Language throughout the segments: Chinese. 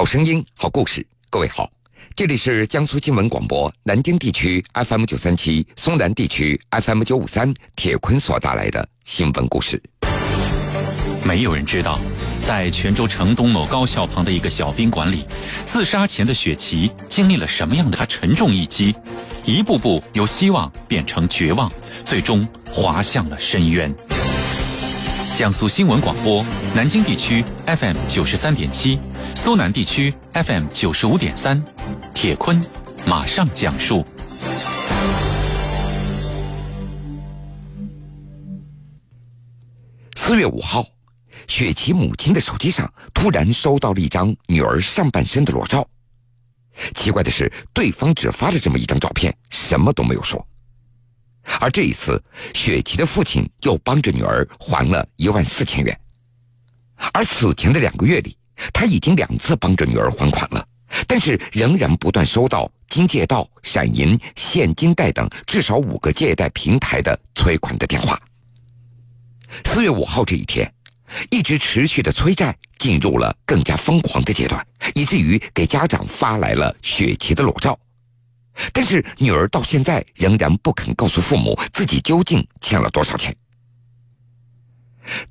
好声音，好故事。各位好，这里是江苏新闻广播南京地区 FM 九三七、松南地区 FM 九五三，铁坤所带来的新闻故事。没有人知道，在泉州城东某高校旁的一个小宾馆里，自杀前的雪琪经历了什么样的沉重一击？一步步由希望变成绝望，最终滑向了深渊。江苏新闻广播，南京地区 FM 九十三点七，苏南地区 FM 九十五点三，铁坤马上讲述。四月五号，雪琪母亲的手机上突然收到了一张女儿上半身的裸照。奇怪的是，对方只发了这么一张照片，什么都没有说。而这一次，雪琪的父亲又帮着女儿还了一万四千元。而此前的两个月里，他已经两次帮着女儿还款了，但是仍然不断收到金借道、闪银、现金贷等至少五个借贷平台的催款的电话。四月五号这一天，一直持续的催债进入了更加疯狂的阶段，以至于给家长发来了雪琪的裸照。但是女儿到现在仍然不肯告诉父母自己究竟欠了多少钱。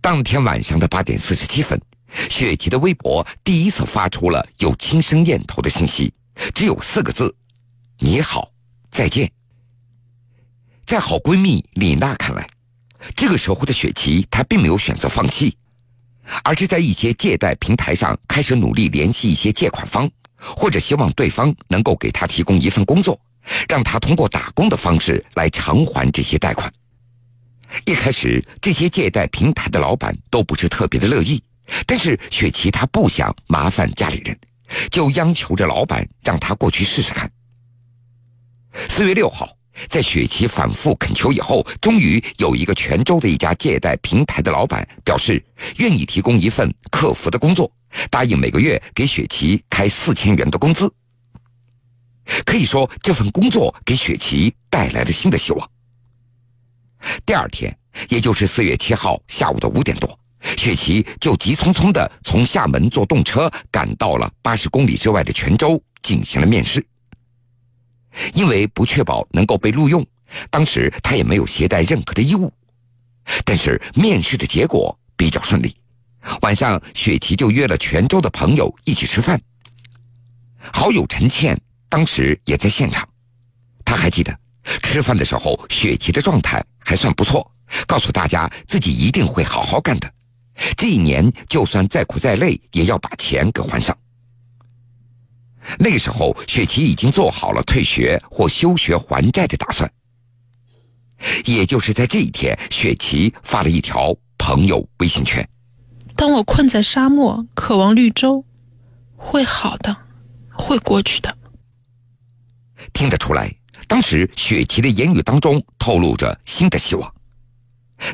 当天晚上的八点四十七分，雪琪的微博第一次发出了有轻生念头的信息，只有四个字：“你好，再见。”在好闺蜜李娜看来，这个时候的雪琪她并没有选择放弃，而是在一些借贷平台上开始努力联系一些借款方。或者希望对方能够给她提供一份工作，让她通过打工的方式来偿还这些贷款。一开始，这些借贷平台的老板都不是特别的乐意，但是雪琪她不想麻烦家里人，就央求着老板让她过去试试看。四月六号，在雪琪反复恳求以后，终于有一个泉州的一家借贷平台的老板表示愿意提供一份客服的工作。答应每个月给雪琪开四千元的工资。可以说，这份工作给雪琪带来了新的希望。第二天，也就是四月七号下午的五点多，雪琪就急匆匆的从厦门坐动车赶到了八十公里之外的泉州进行了面试。因为不确保能够被录用，当时他也没有携带任何的衣物。但是面试的结果比较顺利。晚上，雪琪就约了泉州的朋友一起吃饭。好友陈倩当时也在现场，他还记得吃饭的时候，雪琪的状态还算不错，告诉大家自己一定会好好干的，这一年就算再苦再累，也要把钱给还上。那个时候，雪琪已经做好了退学或休学还债的打算。也就是在这一天，雪琪发了一条朋友微信圈。当我困在沙漠，渴望绿洲，会好的，会过去的。听得出来，当时雪琪的言语当中透露着新的希望。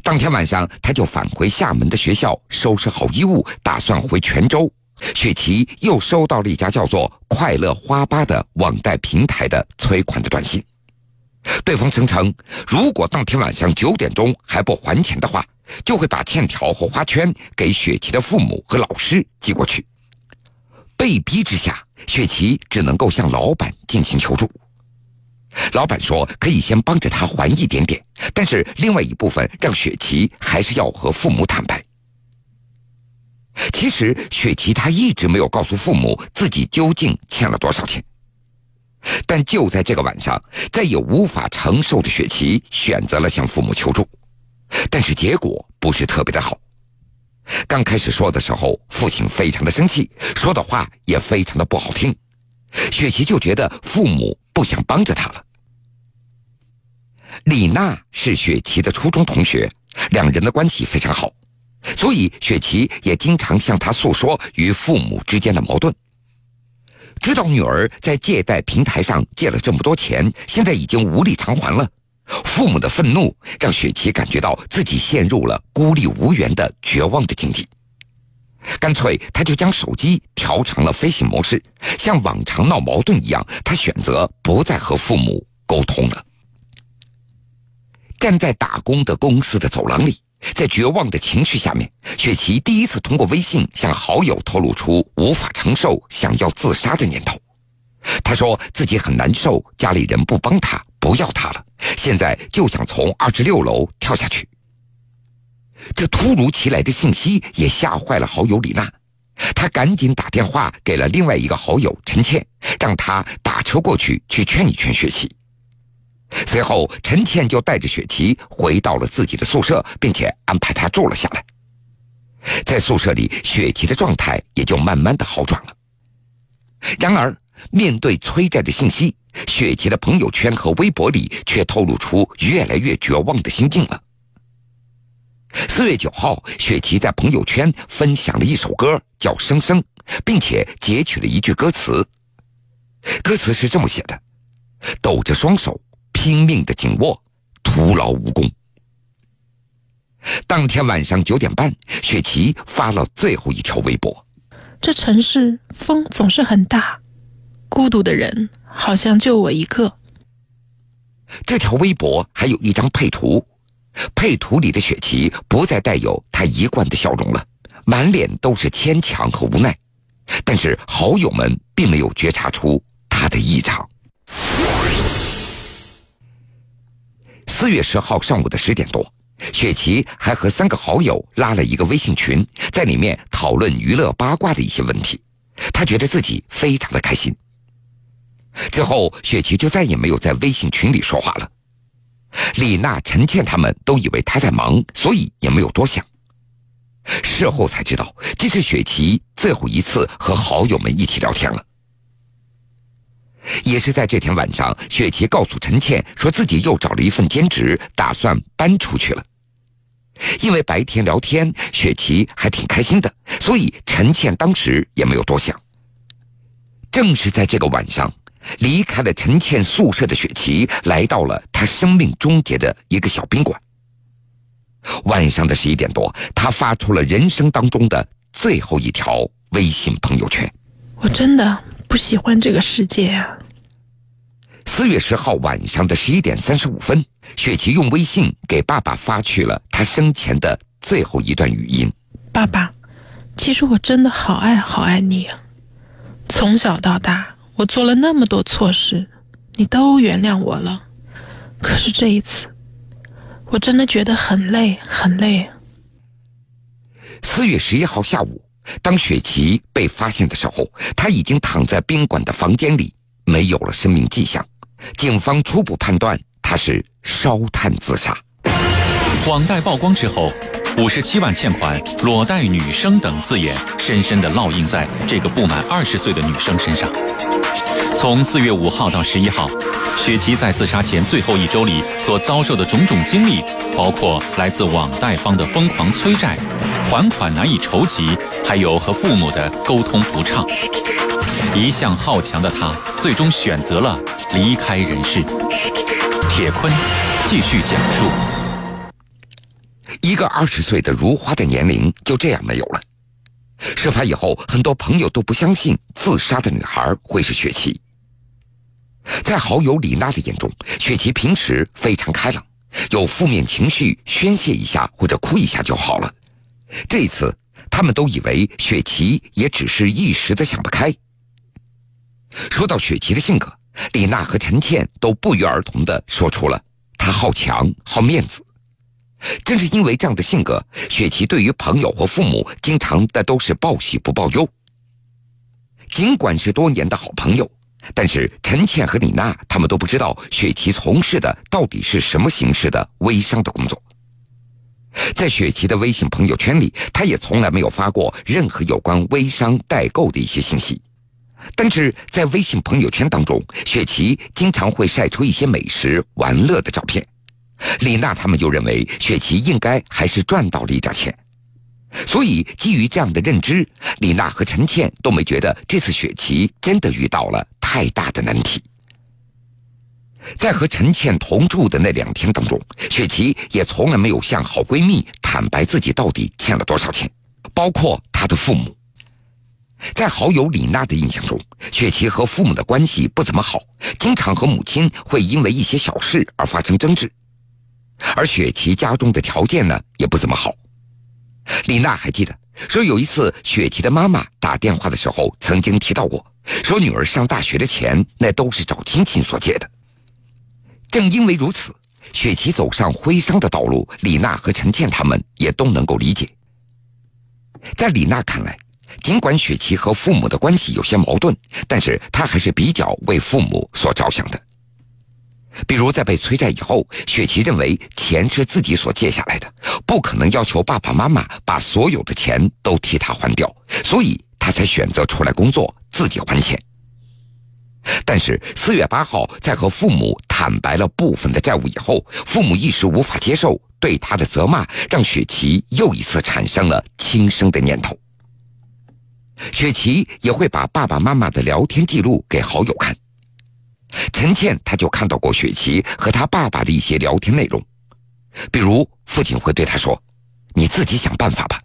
当天晚上，他就返回厦门的学校，收拾好衣物，打算回泉州。雪琪又收到了一家叫做“快乐花吧”的网贷平台的催款的短信，对方声称，如果当天晚上九点钟还不还钱的话。就会把欠条和花圈给雪琪的父母和老师寄过去。被逼之下，雪琪只能够向老板进行求助。老板说可以先帮着他还一点点，但是另外一部分让雪琪还是要和父母坦白。其实雪琪她一直没有告诉父母自己究竟欠了多少钱，但就在这个晚上，再也无法承受的雪琪选择了向父母求助。但是结果不是特别的好。刚开始说的时候，父亲非常的生气，说的话也非常的不好听。雪琪就觉得父母不想帮着他了。李娜是雪琪的初中同学，两人的关系非常好，所以雪琪也经常向她诉说与父母之间的矛盾。知道女儿在借贷平台上借了这么多钱，现在已经无力偿还了。父母的愤怒让雪琪感觉到自己陷入了孤立无援的绝望的境地，干脆他就将手机调成了飞行模式，像往常闹矛盾一样，他选择不再和父母沟通了。站在打工的公司的走廊里，在绝望的情绪下面，雪琪第一次通过微信向好友透露出无法承受想要自杀的念头。他说自己很难受，家里人不帮他，不要他了，现在就想从二十六楼跳下去。这突如其来的信息也吓坏了好友李娜，她赶紧打电话给了另外一个好友陈倩，让她打车过去去劝一劝雪琪。随后，陈倩就带着雪琪回到了自己的宿舍，并且安排她住了下来。在宿舍里，雪琪的状态也就慢慢的好转了。然而，面对催债的信息，雪琪的朋友圈和微博里却透露出越来越绝望的心境了。四月九号，雪琪在朋友圈分享了一首歌，叫《生生》，并且截取了一句歌词。歌词是这么写的：“抖着双手。”拼命的紧握，徒劳无功。当天晚上九点半，雪琪发了最后一条微博：“这城市风总是很大，孤独的人好像就我一个。”这条微博还有一张配图，配图里的雪琪不再带有她一贯的笑容了，满脸都是牵强和无奈。但是好友们并没有觉察出她的异常。四月十号上午的十点多，雪琪还和三个好友拉了一个微信群，在里面讨论娱乐八卦的一些问题。她觉得自己非常的开心。之后，雪琪就再也没有在微信群里说话了。李娜、陈倩他们都以为她在忙，所以也没有多想。事后才知道，这是雪琪最后一次和好友们一起聊天了。也是在这天晚上，雪琪告诉陈倩，说自己又找了一份兼职，打算搬出去了。因为白天聊天，雪琪还挺开心的，所以陈倩当时也没有多想。正是在这个晚上，离开了陈倩宿舍的雪琪，来到了她生命终结的一个小宾馆。晚上的十一点多，她发出了人生当中的最后一条微信朋友圈：“我真的。”不喜欢这个世界啊！四月十号晚上的十一点三十五分，雪琪用微信给爸爸发去了他生前的最后一段语音：“爸爸，其实我真的好爱好爱你啊！从小到大，我做了那么多错事，你都原谅我了。可是这一次，我真的觉得很累，很累。”四月十一号下午。当雪琪被发现的时候，他已经躺在宾馆的房间里，没有了生命迹象。警方初步判断他是烧炭自杀。网贷曝光之后，五十七万欠款、裸贷女生等字眼，深深地烙印在这个不满二十岁的女生身上。从四月五号到十一号，雪琪在自杀前最后一周里所遭受的种种经历，包括来自网贷方的疯狂催债。还款难以筹集，还有和父母的沟通不畅。一向好强的他，最终选择了离开人世。铁坤继续讲述：一个二十岁的如花的年龄就这样没有了。事发以后，很多朋友都不相信自杀的女孩会是雪琪。在好友李娜的眼中，雪琪平时非常开朗，有负面情绪宣泄一下或者哭一下就好了。这次，他们都以为雪琪也只是一时的想不开。说到雪琪的性格，李娜和陈倩都不约而同的说出了她好强、好面子。正是因为这样的性格，雪琪对于朋友和父母经常的都是报喜不报忧。尽管是多年的好朋友，但是陈倩和李娜他们都不知道雪琪从事的到底是什么形式的微商的工作。在雪琪的微信朋友圈里，他也从来没有发过任何有关微商代购的一些信息。但是在微信朋友圈当中，雪琪经常会晒出一些美食、玩乐的照片。李娜他们又认为雪琪应该还是赚到了一点钱，所以基于这样的认知，李娜和陈倩都没觉得这次雪琪真的遇到了太大的难题。在和陈倩同住的那两天当中，雪琪也从来没有向好闺蜜坦白自己到底欠了多少钱，包括她的父母。在好友李娜的印象中，雪琪和父母的关系不怎么好，经常和母亲会因为一些小事而发生争执。而雪琪家中的条件呢也不怎么好。李娜还记得说，有一次雪琪的妈妈打电话的时候曾经提到过，说女儿上大学的钱那都是找亲戚所借的。正因为如此，雪琪走上徽商的道路，李娜和陈倩他们也都能够理解。在李娜看来，尽管雪琪和父母的关系有些矛盾，但是她还是比较为父母所着想的。比如在被催债以后，雪琪认为钱是自己所借下来的，不可能要求爸爸妈妈把所有的钱都替他还掉，所以他才选择出来工作，自己还钱。但是四月八号，在和父母坦白了部分的债务以后，父母一时无法接受对他的责骂，让雪琪又一次产生了轻生的念头。雪琪也会把爸爸妈妈的聊天记录给好友看。陈倩，他就看到过雪琪和他爸爸的一些聊天内容，比如父亲会对他说：“你自己想办法吧。”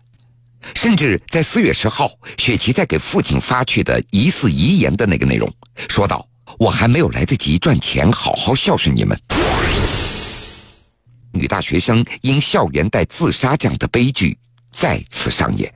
甚至在四月十号，雪琪在给父亲发去的疑似遗言的那个内容，说道：“我还没有来得及赚钱，好好孝顺你们。”女大学生因校园贷自杀这样的悲剧再次上演。